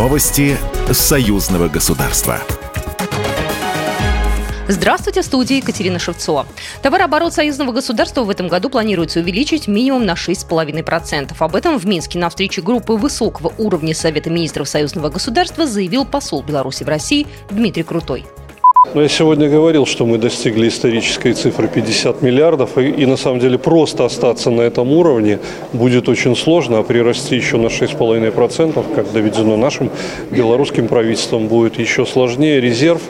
Новости союзного государства. Здравствуйте, в студии Екатерина Шевцова. Товарооборот союзного государства в этом году планируется увеличить минимум на 6,5%. Об этом в Минске на встрече группы высокого уровня Совета министров союзного государства заявил посол Беларуси в России Дмитрий Крутой. Но я сегодня говорил, что мы достигли исторической цифры 50 миллиардов, и, и на самом деле просто остаться на этом уровне будет очень сложно, а прирасти еще на 6,5%, как доведено нашим белорусским правительством, будет еще сложнее. Резерв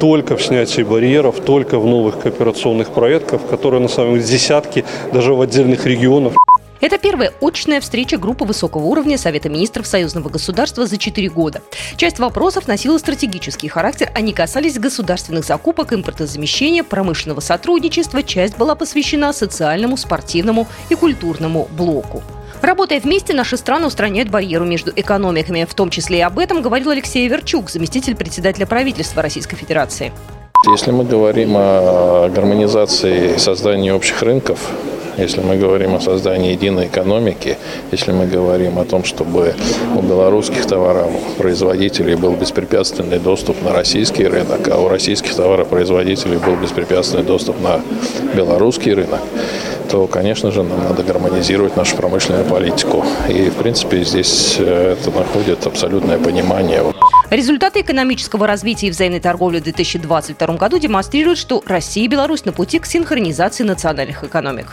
только в снятии барьеров, только в новых кооперационных проектах, которые на самом деле десятки, даже в отдельных регионах. Это первая очная встреча группы высокого уровня Совета министров союзного государства за четыре года. Часть вопросов носила стратегический характер, они касались государственных закупок, импортозамещения, промышленного сотрудничества, часть была посвящена социальному, спортивному и культурному блоку. Работая вместе, наши страны устраняют барьеру между экономиками. В том числе и об этом говорил Алексей Верчук, заместитель председателя правительства Российской Федерации. Если мы говорим о гармонизации и создании общих рынков, если мы говорим о создании единой экономики, если мы говорим о том, чтобы у белорусских товаропроизводителей был беспрепятственный доступ на российский рынок, а у российских товаропроизводителей был беспрепятственный доступ на белорусский рынок, то, конечно же, нам надо гармонизировать нашу промышленную политику. И, в принципе, здесь э, это находит абсолютное понимание. Результаты экономического развития и взаимной торговли в 2022 году демонстрируют, что Россия и Беларусь на пути к синхронизации национальных экономик.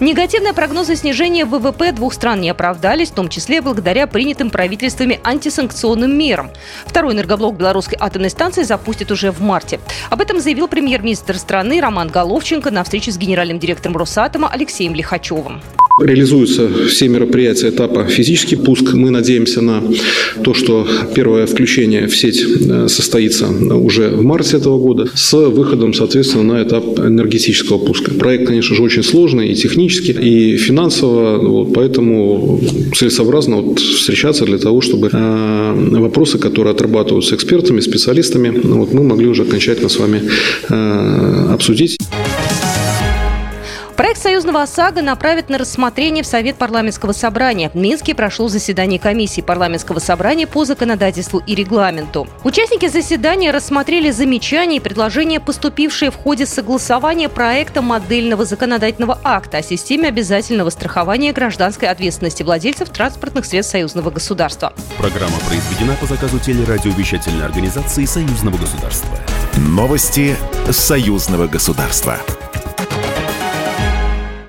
Негативные прогнозы снижения ВВП двух стран не оправдались, в том числе благодаря принятым правительствами антисанкционным мерам. Второй энергоблок белорусской атомной станции запустят уже в марте. Об этом заявил премьер-министр страны Роман Головченко на встрече с генеральным директором Росатома Алексеем Лихачевым. Реализуются все мероприятия этапа физический пуск. Мы надеемся на то, что первое включение в сеть э, состоится уже в марте этого года с выходом, соответственно, на этап энергетического пуска. Проект, конечно же, очень сложный и технически, и финансово, вот, поэтому целесообразно вот встречаться для того, чтобы э, вопросы, которые отрабатываются экспертами, специалистами, вот, мы могли уже окончательно с вами э, обсудить. Проект союзного ОСАГО направят на рассмотрение в Совет парламентского собрания. В Минске прошло заседание комиссии парламентского собрания по законодательству и регламенту. Участники заседания рассмотрели замечания и предложения, поступившие в ходе согласования проекта модельного законодательного акта о системе обязательного страхования гражданской ответственности владельцев транспортных средств союзного государства. Программа произведена по заказу телерадиовещательной организации союзного государства. Новости союзного государства.